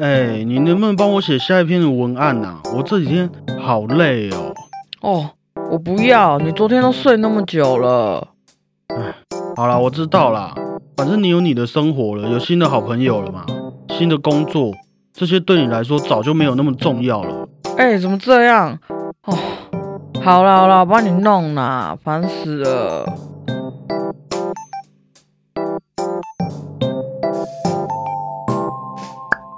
哎，你能不能帮我写下一篇的文案呐？我这几天好累哦。哦，我不要，你昨天都睡那么久了。哎，好啦，我知道啦。反正你有你的生活了，有新的好朋友了嘛，新的工作，这些对你来说早就没有那么重要了。哎，怎么这样？哦，好了好了，我帮你弄啦，烦死了。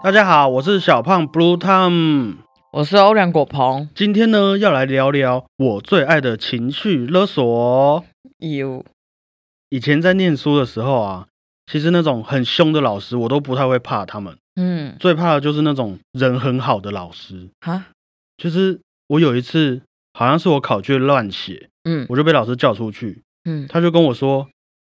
大家好，我是小胖 Blue Tom，我是欧良果鹏。今天呢，要来聊聊我最爱的情绪勒索。有，以前在念书的时候啊，其实那种很凶的老师，我都不太会怕他们。嗯，最怕的就是那种人很好的老师。哈，就是我有一次，好像是我考卷乱写，嗯我就被老师叫出去，嗯，他就跟我说：“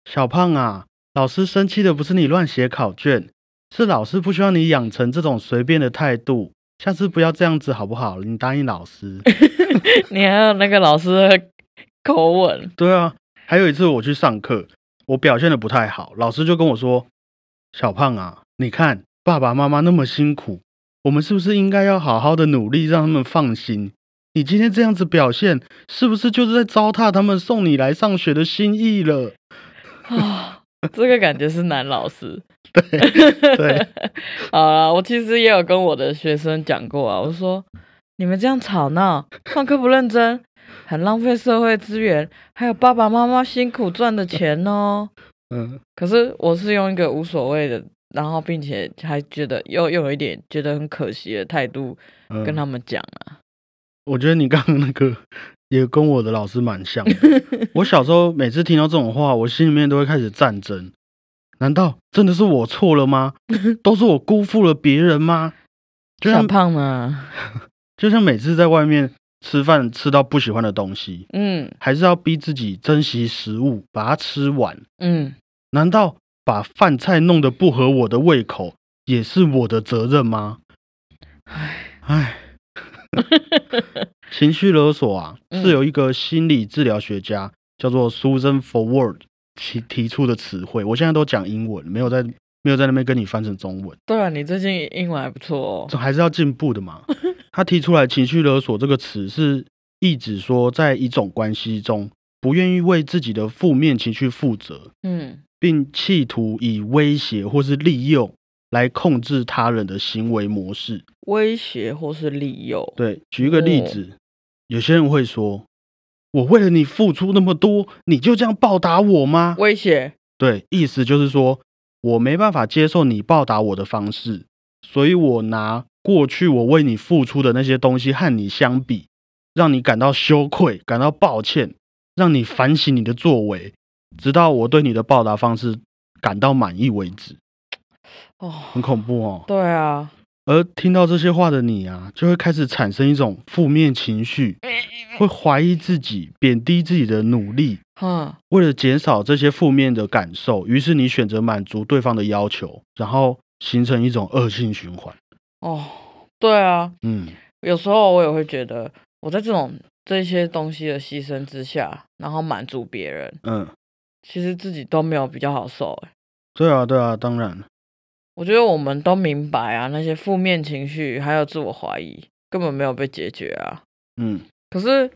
小胖啊，老师生气的不是你乱写考卷，是老师不希望你养成这种随便的态度，下次不要这样子好不好？你答应老师。你还有那个老师的口吻，对啊，还有一次我去上课，我表现的不太好，老师就跟我说：“小胖啊，你看爸爸妈妈那么辛苦，我们是不是应该要好好的努力，让他们放心？你今天这样子表现，是不是就是在糟蹋他们送你来上学的心意了？” 啊，这个感觉是男老师。对，好啦，我其实也有跟我的学生讲过啊，我说你们这样吵闹，上课不认真，很浪费社会资源，还有爸爸妈妈辛苦赚的钱哦。嗯，可是我是用一个无所谓的，然后并且还觉得又又有一点觉得很可惜的态度嗯跟他们讲啊。我觉得你刚刚那个也跟我的老师蛮像的。我小时候每次听到这种话，我心里面都会开始战争。难道真的是我错了吗？都是我辜负了别人吗？就像胖吗？就像每次在外面吃饭吃到不喜欢的东西，嗯还是要逼自己珍惜食物，把它吃完。嗯，难道把饭菜弄得不合我的胃口，也是我的责任吗？唉 情绪勒索啊，嗯是有一个心理治疗学家叫做 Susan Forward 提提出的词汇。我现在都讲英文，没有在没有在那边跟你翻成中文，对啊，你最近英文还不错哦。这还是要进步的嘛。他提出来“情绪勒索”这个词，是意指说，在一种关系中，不愿意为自己的负面情绪负责，嗯并企图以威胁或是利诱来控制他人的行为模式。威胁或是利诱。对，举一个例子，有些人会说：“我为了你付出那么多，你就这样报答我吗威胁。？”对，意思就是说我没办法接受你报答我的方式，所以我拿过去我为你付出的那些东西和你相比，让你感到羞愧，感到抱歉，让你反省你的作为，直到我对你的报答方式感到满意为止。哦，很恐怖哦。对啊，而听到这些话的你啊，就会开始产生一种负面情绪，会怀疑自己，贬低自己的努力。哼，为了减少这些负面的感受，于是你选择满足对方的要求，然后形成一种恶性循环。哦，对啊，嗯有时候我也会觉得，我在这种这些东西的牺牲之下，然后满足别人，嗯，其实自己都没有比较好受。哎，对啊，对啊，当然，我觉得我们都明白啊，那些负面情绪还有自我怀疑根本没有被解决啊。嗯可是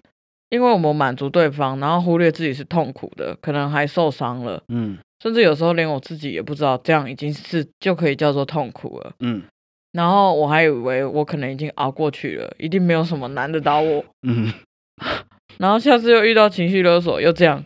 因为我们满足对方，然后忽略自己是痛苦的，可能还受伤了，嗯甚至有时候连我自己也不知道，这样已经是就可以叫做痛苦了。嗯然后我还以为我可能已经熬过去了，一定没有什么难得到我。嗯，然后下次又遇到情绪勒索，又这样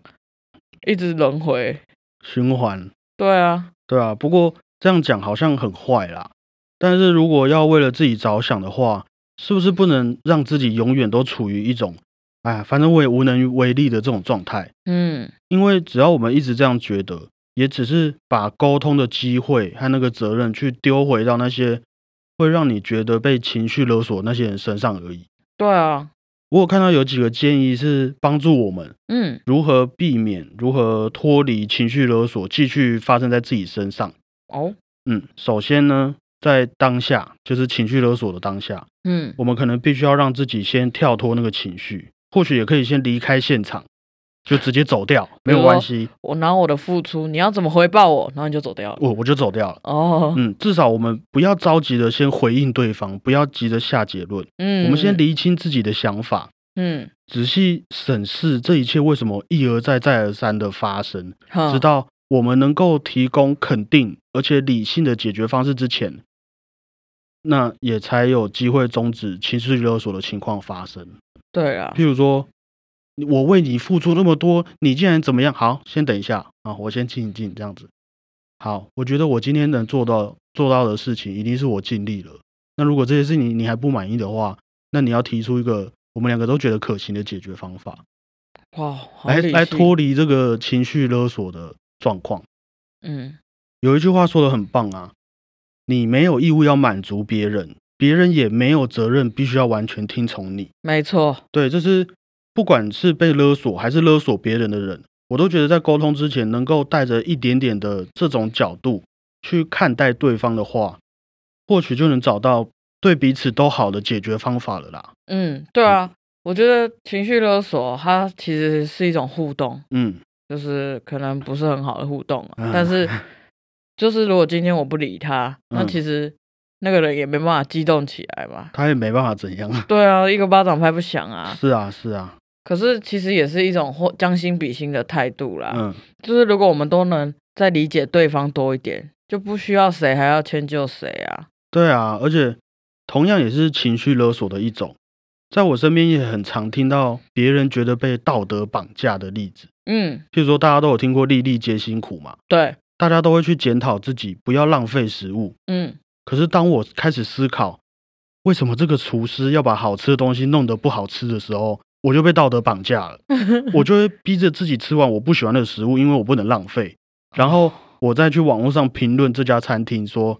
一直轮回。循环，对啊，对啊。不过这样讲好像很坏啦。但是如果要为了自己着想的话，是不是不能让自己永远都处于一种，哎，反正我也无能为力的这种状态？嗯，因为只要我们一直这样觉得，也只是把沟通的机会和那个责任去丢回到那些会让你觉得被情绪勒索那些人身上而已。对啊，我有看到有几个建议是帮助我们嗯如何避免、如何脱离情绪勒索继续发生在自己身上。哦，嗯，首先呢，在当下，就是情绪勒索的当下，嗯我们可能必须要让自己先跳脱那个情绪，或许也可以先离开现场，就直接走掉，没有关系，我拿我的付出，你要怎么回报我，然后你就走掉了。我我就走掉了。哦，嗯，至少我们不要着急的先回应对方，不要急着下结论，嗯，我们先厘清自己的想法，嗯，仔细审视这一切为什么一而再再而三的发生，直到我们能够提供肯定而且理性的解决方式之前，那也才有机会终止情绪勒索的情况发生。对啊，譬如说，我为你付出那么多，你竟然怎么样？好，先等一下啊，我先静一静，这样子。好，我觉得我今天能做到做到的事情，一定是我尽力了。那如果这些事情你还不满意的话，那你要提出一个我们两个都觉得可行的解决方法，哇，好来来脱离这个情绪勒索的状况。嗯，有一句话说的很棒啊，你没有义务要满足别人，别人也没有责任必须要完全听从你。没错，对，这是不管是被勒索还是勒索别人的人，我都觉得在沟通之前，能够带着一点点的这种角度去看待对方的话，或许就能找到对彼此都好的解决方法了啦。嗯，对啊，我觉得情绪勒索它其实是一种互动，嗯，就是可能不是很好的互动啊、嗯但是 就是如果今天我不理他，那嗯其实那个人也没办法激动起来嘛。他也没办法怎样啊。对啊，一个巴掌拍不响啊。是啊，是啊，可是其实也是一种或将心比心的态度啦。嗯，就是如果我们都能再理解对方多一点，就不需要谁还要迁就谁啊。对啊，而且同样也是情绪勒索的一种，在我身边也很常听到别人觉得被道德绑架的例子。嗯，譬如说，大家都有听过“粒粒皆辛苦”嘛，对，大家都会去检讨自己，不要浪费食物。嗯，可是当我开始思考，为什么这个厨师要把好吃的东西弄得不好吃的时候，我就被道德绑架了。我就会逼着自己吃完我不喜欢的食物，因为我不能浪费。然后我再去网络上评论这家餐厅，说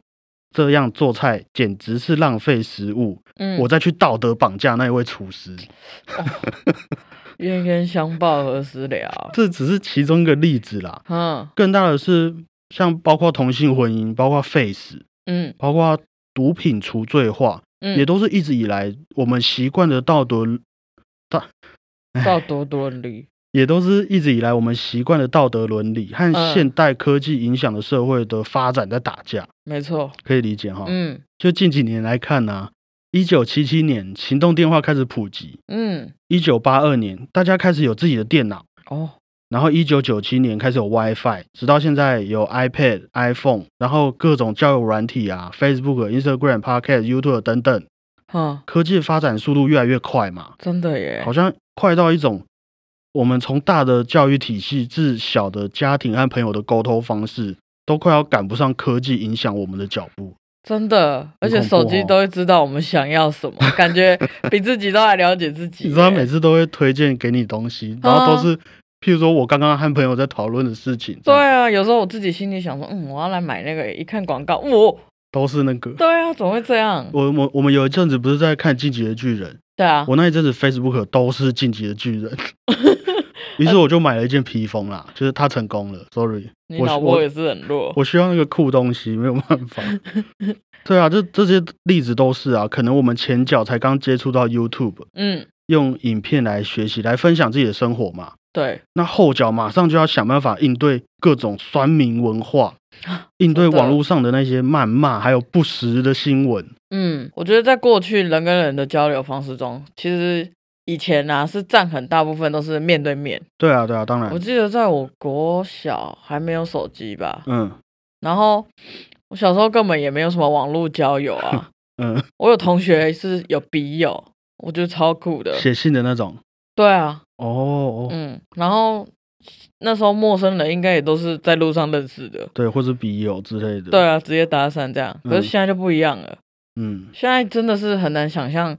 这样做菜简直是浪费食物。嗯，我再去道德绑架那一位厨师，冤冤相报何时了？这只是其中一个例子啦。嗯更大的是，像包括同性婚姻，包括 face，嗯包括毒品除罪化，嗯，也都是一直以来我们习惯的道德，道德伦理。也都是一直以来我们习惯的道德伦理和嗯现代科技影响的社会的发展在打架，没错，可以理解哈。嗯就近几年来看呢、一九七七年行动电话开始普及，嗯，一九八二年大家开始有自己的电脑，哦，然后一九九七年开始有 WiFi，直到现在有 iPad、iPhone，然后各种交友软体啊，Facebook、Instagram、Podcast、YouTube 等等，哈，科技的发展速度越来越快嘛，真的耶好，像快到一种我们从大的教育体系至小的家庭和朋友的沟通方式，都快要赶不上科技影响我们的脚步。真的，而且手机都会知道我们想要什么，感觉比自己都还了解自己。你知道每次都会推荐给你东西，然后都是，譬如说我刚刚和朋友在讨论的事情，这对啊，有时候我自己心里想说，嗯，我要来买那个，一看广告，我，都是那个。对啊，怎么会这样？我我我们有一阵子不是在看《进击的巨人》，对啊，我那一阵子 Facebook 都是晋级的巨人，于是我就买了一件披风啦，就是他成功了，sorry，你我我脑波也是很弱。我需要那个酷东西，没有办法。对啊，这这些例子都是啊，可能我们前脚才刚接触到 YouTube，嗯，用影片来学习，来分享自己的生活嘛。对，那后脚马上就要想办法应对各种酸民文化，应对网络上的那些谩骂，还有不实的新闻。嗯，我觉得在过去人跟人的交流方式中，其实以前啊是占很大部分都是面对面。对啊，对啊，当然我，记得在我国小还没有手机吧，嗯然后我小时候根本也没有什么网络交友啊。嗯，我有同学是有笔友，我觉得超酷的。写信的那种。对啊，哦哦，嗯，然后那时候陌生人应该也都是在路上认识的。对，或者笔友之类的。对，啊，直接搭讪这样。可嗯是现在就不一样了，嗯，现在真的是很难想象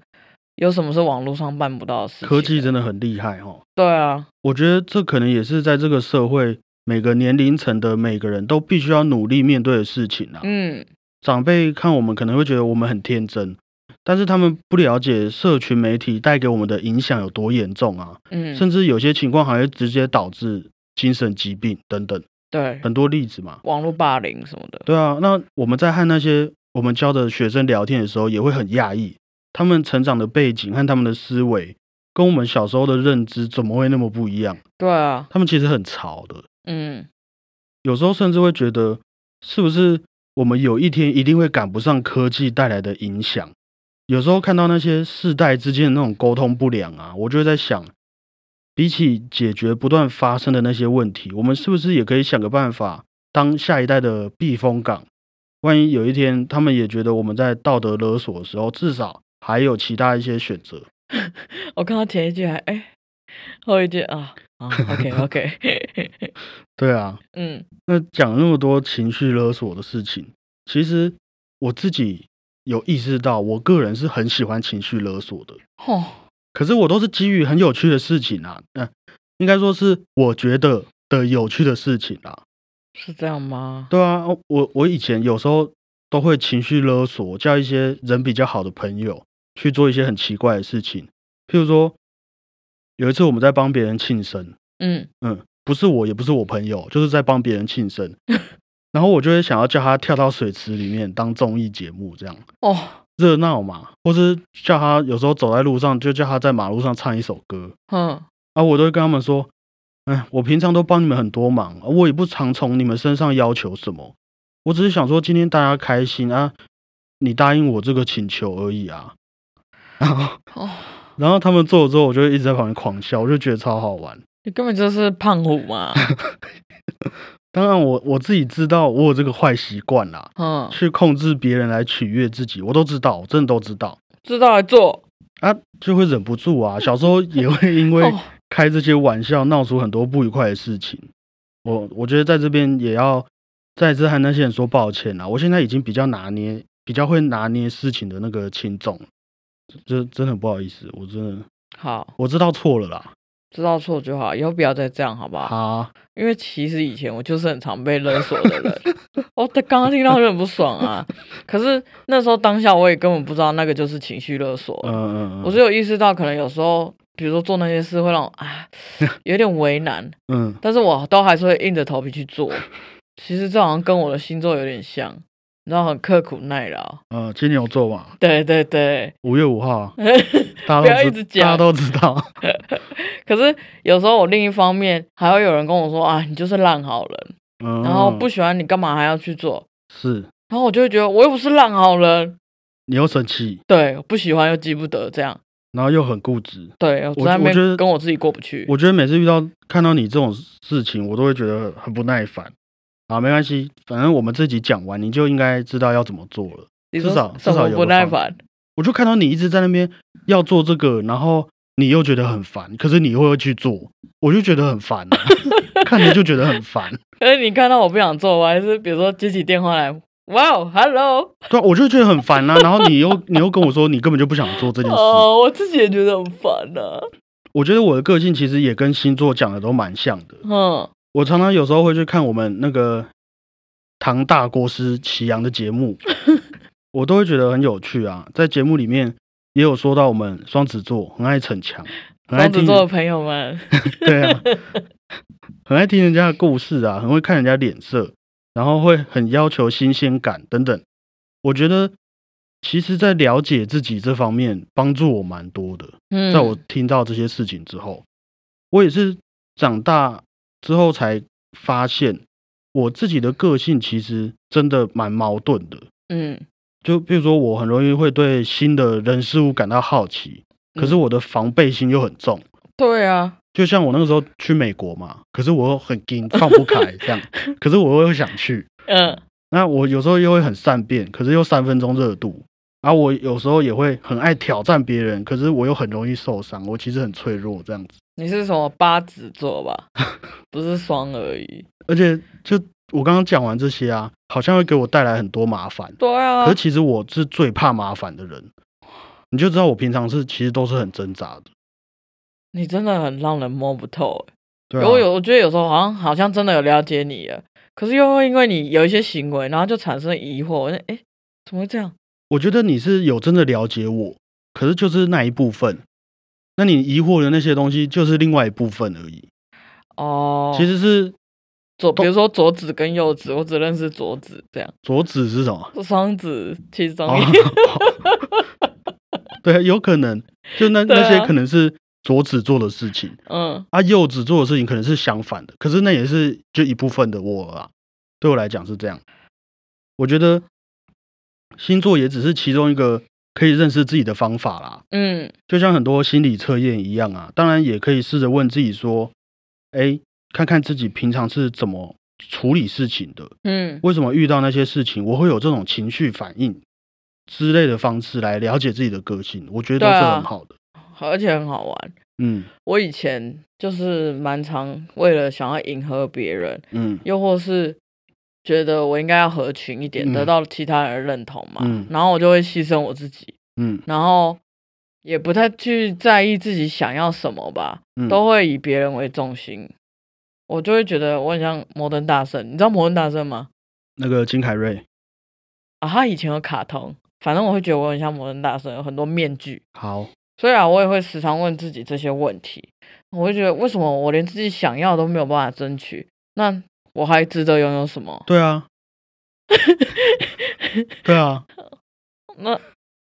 有什么是网络上办不到的事情。科技真的很厉害哦。对啊，我觉得这可能也是在这个社会每个年龄层的每个人都必须要努力面对的事情啊。嗯，长辈看我们可能会觉得我们很天真，但是他们不了解社群媒体带给我们的影响有多严重啊，嗯，甚至有些情况还会直接导致精神疾病等等，对，很多例子嘛。网络霸凌什么的。对啊，那我们在和那些我们教的学生聊天的时候，也会很讶异，他们成长的背景和他们的思维跟我们小时候的认知怎么会那么不一样？对啊，他们其实很潮的，嗯，有时候甚至会觉得，是不是我们有一天一定会赶不上科技带来的影响？有时候看到那些世代之间的那种沟通不良啊，我就会在想，比起解决不断发生的那些问题，我们是不是也可以想个办法，当下一代的避风港？万一有一天他们也觉得我们在道德勒索的时候，至少还有其他一些选择。我看到前一句还哎，后一句啊啊，OK OK，对啊，嗯那讲那么多情绪勒索的事情，其实我自己有意识到，我个人是很喜欢情绪勒索的。哦，可是我都是基于很有趣的事情啊，嗯、应该说是我觉得的有趣的事情啊。是这样吗？对啊，哦我我以前有时候都会情绪勒索，叫一些人比较好的朋友去做一些很奇怪的事情，譬如说有一次我们在帮别人庆生，嗯。嗯，不是我，也不是我朋友，就是在帮别人庆生，然后我就会想要叫他跳到水池里面当综艺节目，这样哦，热闹嘛，或是叫他有时候走在路上就叫他在马路上唱一首歌，嗯，啊，我都会跟他们说，哎，我平常都帮你们很多忙，我也不常从你们身上要求什么，我只是想说今天大家开心啊，你答应我这个请求而已啊。然后，哦，然后他们做了之后，我就一直在旁边狂笑，我就觉得超好玩。你根本就是胖虎嘛，当然我，我自己知道我有这个坏习惯啦，嗯，去控制别人来取悦自己，我都知道，我真的都知道知道来做，啊，就会忍不住啊。小时候也会因为哦，开这些玩笑闹出很多不愉快的事情。我我觉得在这边也要再次和那些人说抱歉啦。我现在已经比较拿捏，比较会拿捏事情的那个轻重，这真的很不好意思，我真的好，我知道错了啦。知道错就好，以后不要再这样，好不好？好，因为其实以前我就是很常被勒索的人，我刚刚听到就很不爽啊。可是那时候当下我也根本不知道那个就是情绪勒索，嗯嗯嗯，我只有意识到可能有时候，比如说做那些事会让我啊有点为难，嗯但是我都还是会硬着头皮去做。其实这好像跟我的星座有点像，你知道很刻苦耐劳。呃，金牛座嘛，对对对，五月五号，大不要家都知一直讲大家都知道。可是有时候我另一方面还会有人跟我说啊，你就是烂好人，嗯，然后不喜欢你干嘛还要去做？是然后我就会觉得我又不是烂好人，你又生气，对，不喜欢又记不得，这样，然后又很固执。对我在那我觉得边跟我自己过不去。我觉得每次遇到看到你这种事情，我都会觉得很不耐烦。啊，没关系，反正我们这集讲完，你就应该知道要怎么做了。至少至少有不耐烦？我就看到你一直在那边要做这个，然后你又觉得很烦，可是你又会去做，我就觉得很烦、啊，看着就觉得很烦。可是你看到我不想做，我还是比如说接起电话来，哇哦，hello，对啊，我就觉得很烦啊。然后你又你又跟我说你根本就不想做这件事，哦，我自己也觉得很烦呢、我觉得我的个性其实也跟星座讲的都蛮像的。嗯，我常常有时候会去看我们那个唐大国师祁阳的节目，我都会觉得很有趣啊。在节目里面也有说到我们双子座很爱逞强，很爱双子座的朋友们，对啊，很爱听人家的故事啊，很会看人家脸色，然后会很要求新鲜感等等。我觉得其实，在了解自己这方面帮助我蛮多的。嗯，在我听到这些事情之后，我也是长大之后才发现，我自己的个性其实真的蛮矛盾的。嗯，就比如说，我很容易会对新的人事物感到好奇，可是嗯我的防备心又很重。对啊，就像我那个时候去美国嘛，可是我又很惊放不开 这样，可是我又想去。嗯，那我有时候又会很善变，可是又三分钟热度。然后我有时候也会很爱挑战别人，可是我又很容易受伤。我其实很脆弱这样子，你是什么八子座吧？不是双而已。而且就我刚刚讲完这些啊，好像会给我带来很多麻烦。对啊可是，其实我是最怕麻烦的人，你就知道我平常是其实都是很挣扎的。你真的很让人摸不透欸。对啊，我有，我觉得有时候好像好像真的有了解你了，可是又会因为你有一些行为，然后就产生疑惑。我就哎，怎么会这样？我觉得你是有真的了解我，可是就是那一部分。那你疑惑的那些东西，就是另外一部分而已。哦，其实是左，比如说左子跟右子，我只认识左子，这样。左子是什么？双子其中哦。一，对，有可能，就那啊。那些可能是左子做的事情，嗯。啊，右子做的事情可能是相反的，可是那也是就一部分的我啊，对我来讲是这样。我觉得星座也只是其中一个可以认识自己的方法啦，嗯就像很多心理测验一样啊。当然也可以试着问自己说，哎，看看自己平常是怎么处理事情的，嗯为什么遇到那些事情我会有这种情绪反应之类的方式来了解自己的个性，我觉得都是很好的。而且很好玩。嗯我以前就是蛮常为了想要迎合别人，嗯又或是觉得我应该要合群一点，嗯得到其他人的认同嘛，嗯然后我就会牺牲我自己，嗯然后也不太去在意自己想要什么吧，嗯，都会以别人为重心。我就会觉得我很像摩登大圣，你知道摩登大圣吗？那个金凯瑞，啊，他以前有卡通，反正我会觉得我很像摩登大圣，有很多面具。好，所以啊，我也会时常问自己这些问题。我会觉得，为什么我连自己想要都没有办法争取？那我还值得拥有什么？对啊，对啊，那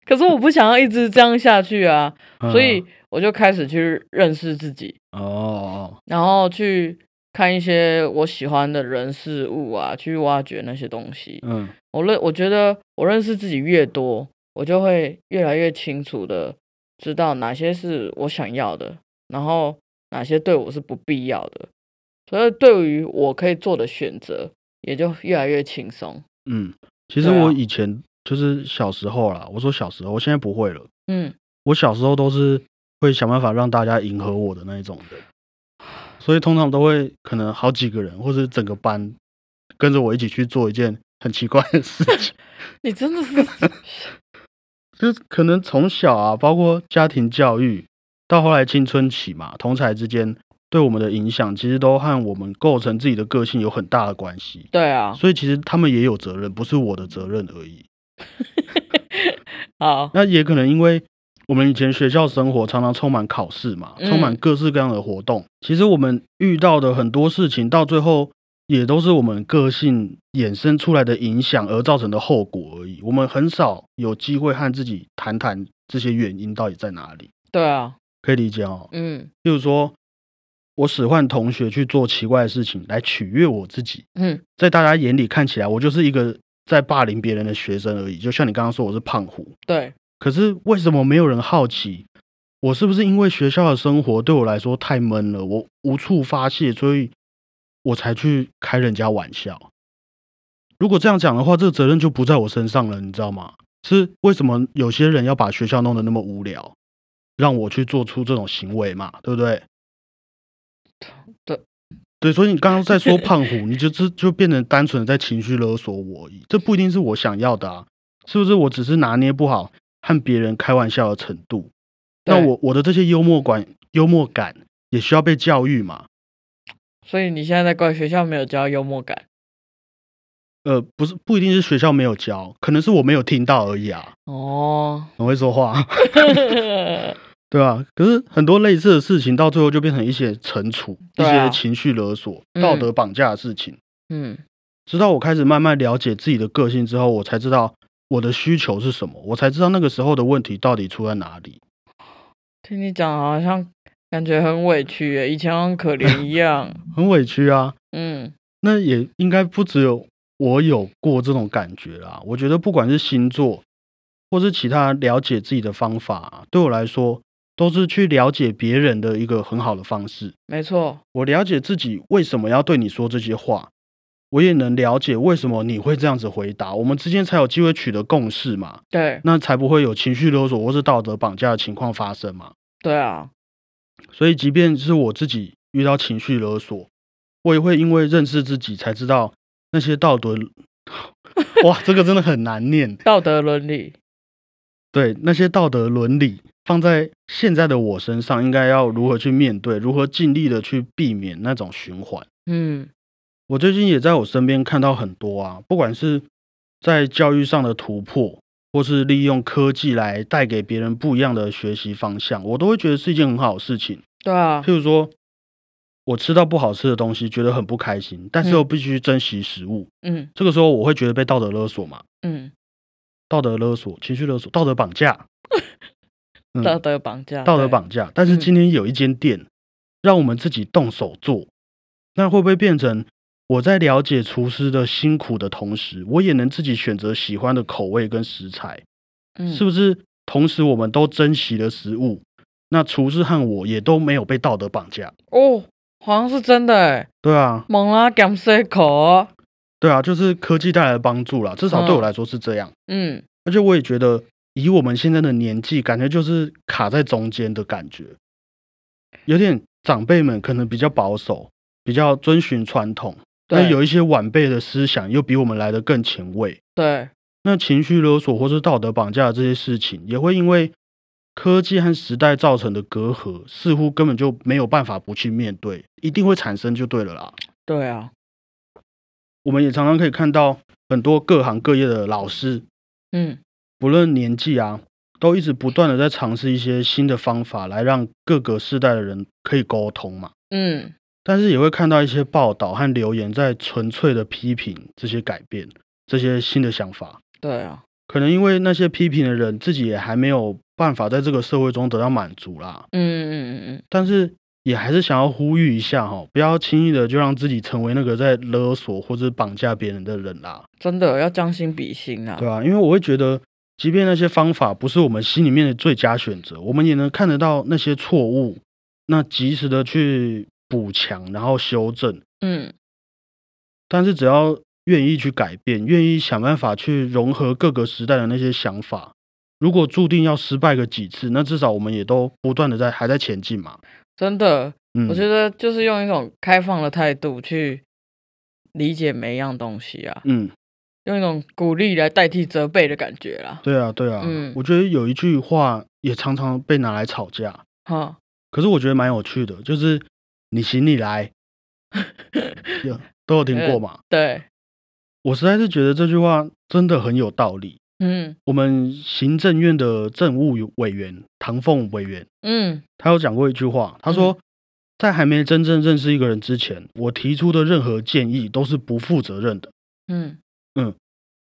可是我不想要一直这样下去啊，嗯所以我就开始去认识自己，哦哦，然后去看一些我喜欢的人事物啊，去挖掘那些东西。嗯我认我觉得我认识自己越多，我就会越来越清楚的知道哪些是我想要的，然后哪些对我是不必要的。所以对于我可以做的选择，也就越来越轻松。嗯，其实我以前就是小时候啦，我说小时候，我现在不会了。嗯，我小时候都是会想办法让大家迎合我的那一种的，所以通常都会可能好几个人或者整个班跟着我一起去做一件很奇怪的事情，你真的是 就是可能从小啊，包括家庭教育到后来青春期嘛，同才之间对我们的影响，其实都和我们构成自己的个性有很大的关系。对啊。所以其实他们也有责任，不是我的责任而已。好，那也可能因为我们以前学校生活常常充满考试嘛，嗯充满各式各样的活动。其实我们遇到的很多事情，到最后也都是我们个性衍生出来的影响而造成的后果而已。我们很少有机会和自己谈谈这些原因到底在哪里，对啊，可以理解哦。嗯例如说，我使唤同学去做奇怪的事情来取悦我自己，嗯，在大家眼里看起来，我就是一个在霸凌别人的学生而已。就像你刚刚说，我是胖虎。对，可是为什么没有人好奇，我是不是因为学校的生活对我来说太闷了，我无处发泄，所以我才去开人家玩笑？如果这样讲的话，这个责任就不在我身上了，你知道吗？是为什么有些人要把学校弄得那么无聊，让我去做出这种行为嘛？对不对？对，对，所以你刚刚在说胖虎，你就就就变成单纯的在情绪勒索我而已，这不一定是我想要的啊，是不是？我只是拿捏不好和别人开玩笑的程度，那我我的这些幽默感幽默感也需要被教育嘛？所以你现在在怪学校没有教幽默感呃，不是不一定是学校没有教，可能是我没有听到而已啊。哦。很会说话，对啊、可是很多类似的事情，到最后就变成一些惩处、一对啊些情绪勒索、嗯道德绑架的事情。嗯直到我开始慢慢了解自己的个性之后，我才知道我的需求是什么，我才知道那个时候的问题到底出在哪里。听你讲好像感觉很委屈耶，以前很可怜一样。很委屈啊，嗯那也应该不只有我有过这种感觉啦。我觉得不管是星座，或是其他了解自己的方法啊、对我来说都是去了解别人的一个很好的方式。没错，我了解自己为什么要对你说这些话，我也能了解为什么你会这样子回答，我们之间才有机会取得共识嘛，对那才不会有情绪勒索或是道德绑架的情况发生嘛。对啊，所以，即便是我自己遇到情绪勒索，我也会因为认识自己才知道那些道德，哇，这个真的很难念。道德伦理，对那些道德伦理放在现在的我身上，应该要如何去面对，如何尽力的去避免那种循环。嗯。我最近也在我身边看到很多啊，不管是在教育上的突破，或是利用科技来带给别人不一样的学习方向，我都会觉得是一件很好的事情。对啊，譬如说，我吃到不好吃的东西，觉得很不开心，但是又必须珍惜食物，嗯。这个时候我会觉得被道德勒索嘛，嗯，道德勒索、情绪勒索、道德绑架，嗯道德绑架，道德，绑架。但是嗯今天有一间店，让我们自己动手做，那会不会变成我在了解厨师的辛苦的同时，我也能自己选择喜欢的口味跟食材？嗯，是不是？同时，我们都珍惜了食物，那厨师和我也都没有被道德绑架。哦，好像是真的哎，对啊，猛拉减塞口哦，对啊，就是科技带来的帮助啦，至少对我嗯来说是这样。嗯，而且我也觉得，以我们现在的年纪，感觉就是卡在中间的感觉，有点长辈们可能比较保守，比较遵循传统，但有一些晚辈的思想又比我们来的更前卫。对，那情绪勒索或是道德绑架的这些事情，也会因为科技和时代造成的隔阂，似乎根本就没有办法不去面对，一定会产生就对了啦。对啊，我们也常常可以看到很多各行各业的老师，嗯，不论年纪啊，都一直不断的在尝试一些新的方法，来让各个世代的人可以沟通嘛。嗯，但是也会看到一些报道和留言在纯粹的批评这些改变、这些新的想法。对啊，可能因为那些批评的人自己也还没有办法在这个社会中得到满足啦，嗯嗯嗯嗯，但是也还是想要呼吁一下哈，不要轻易的就让自己成为那个在勒索或者绑架别人的人啦，真的要将心比心啊对，啊、因为我会觉得，即便那些方法不是我们心里面的最佳选择，我们也能看得到那些错误，那及时的去补强，然后修正。嗯，但是只要愿意去改变，愿意想办法去融合各个时代的那些想法，如果注定要失败个几次，那至少我们也都不断的在还在前进嘛。真的，嗯，我觉得就是用一种开放的态度去理解每一样东西啊，嗯，用一种鼓励来代替责备的感觉啦。对啊，对啊，嗯我觉得有一句话也常常被拿来吵架，哈，可是我觉得蛮有趣的，就是你行你来，有都有听过嘛？对，我实在是觉得这句话真的很有道理。嗯。我们行政院的政务委员唐凤委员，嗯。他有讲过一句话，他说，在还没真正认识一个人之前，我提出的任何建议都是不负责任的。嗯。嗯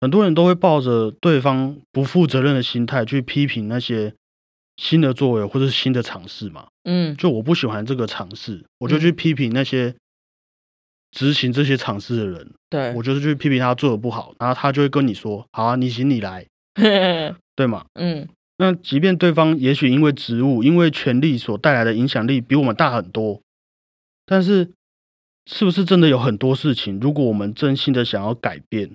很多人都会抱着对方不负责任的心态去批评那些新的作为或者是新的尝试嘛。嗯，就我不喜欢这个尝试，我就去批评那些执行这些尝试的人，对。我，就是去批评他做的不好，然后他就会跟你说：“好啊，你行你来，对吗？”嗯。那即便对方也许因为职务、因为权力所带来的影响力比我们大很多，但是是不是真的有很多事情，如果我们真心的想要改变，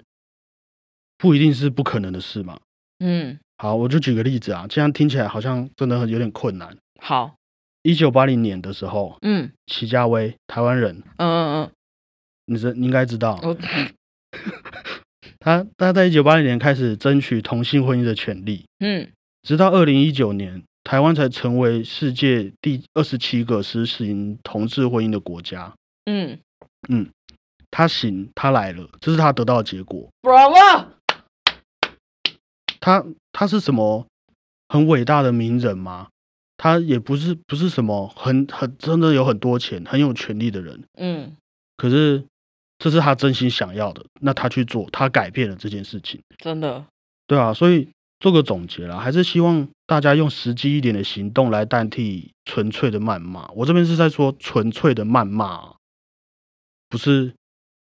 不一定是不可能的事嘛？嗯，好，我就举个例子啊，这样听起来好像真的很有点困难。好，一九八零年的时候，嗯。齐家威，台湾人，嗯嗯嗯你知你应该知道他他在一九八零年开始争取同性婚姻的权利，嗯直到二零一九年，台湾才成为世界第二十七个实行同志婚姻的国家。嗯他行，他来了，这是他得到的结果。，Bravo，他他是什么很伟大的名人吗？他也不是不是什么很很真的有很多钱、很有权力的人。嗯可是这是他真心想要的，那他去做，他改变了这件事情。真的，对啊，所以做个总结啦，还是希望大家用实际一点的行动来代替纯粹的谩骂。我这边是在说纯粹的谩骂啊，不是。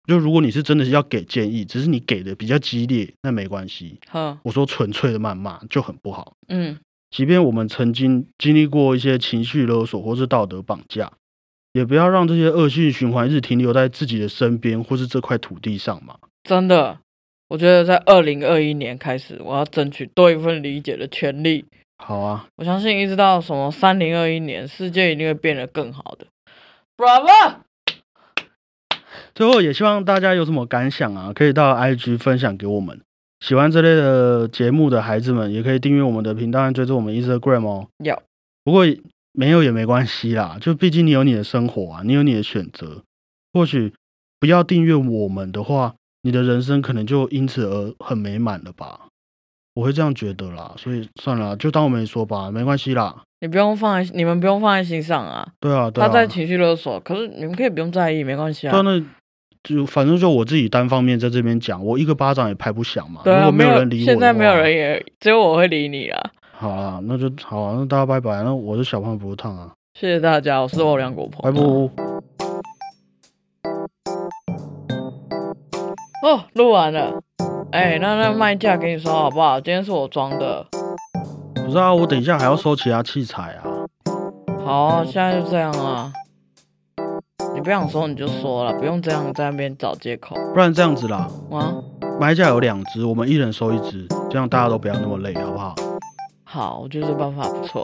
就如果你是真的是要给建议，只是你给的比较激烈，那没关系。呵，我说纯粹的谩骂就很不好。嗯即便我们曾经经历过一些情绪勒索或是道德绑架，也不要让这些恶性循环一直停留在自己的身边或是这块土地上嘛。真的，我觉得在二零二一年开始，我要争取多一份理解的权利。好啊，我相信一直到什么三零二一年，世界一定会变得更好的。Bravo！最后也希望大家有什么感想啊，可以到 IG 分享给我们。喜欢这类的节目的孩子们，也可以订阅我们的频道和追踪我们 Instagram 哦。有，不过没有也没关系啦，就毕竟你有你的生活啊，你有你的选择。或许不要订阅我们的话，你的人生可能就因此而很美满了吧？我会这样觉得啦，所以算了，就当我没说吧，没关系啦。你不用放在，你们不用放在心上啊。对啊，对啊，他在情绪勒索，可是你们可以不用在意，没关系对啊，啊。那就反正就我自己单方面在这边讲，我一个巴掌也拍不响嘛。对啊，如果没有人理我，现在没有人，也只有我会理你啦。好啊，那就好啊，那大家拜拜。那我是小胖不烫啊，谢谢大家，我是欧良果鹏。拜拜。哦，录完了。哎、那那卖价给你说好不好？今天是我装的。不是啊，我等一下还要收其他器材啊。好啊，现在就这样啊。你不想说你就说了，不用这样在那边找借口不然这样子啦，啊。卖价有两只，我们一人收一只，这样大家都不要那么累，好不好？好，我觉得这办法不错。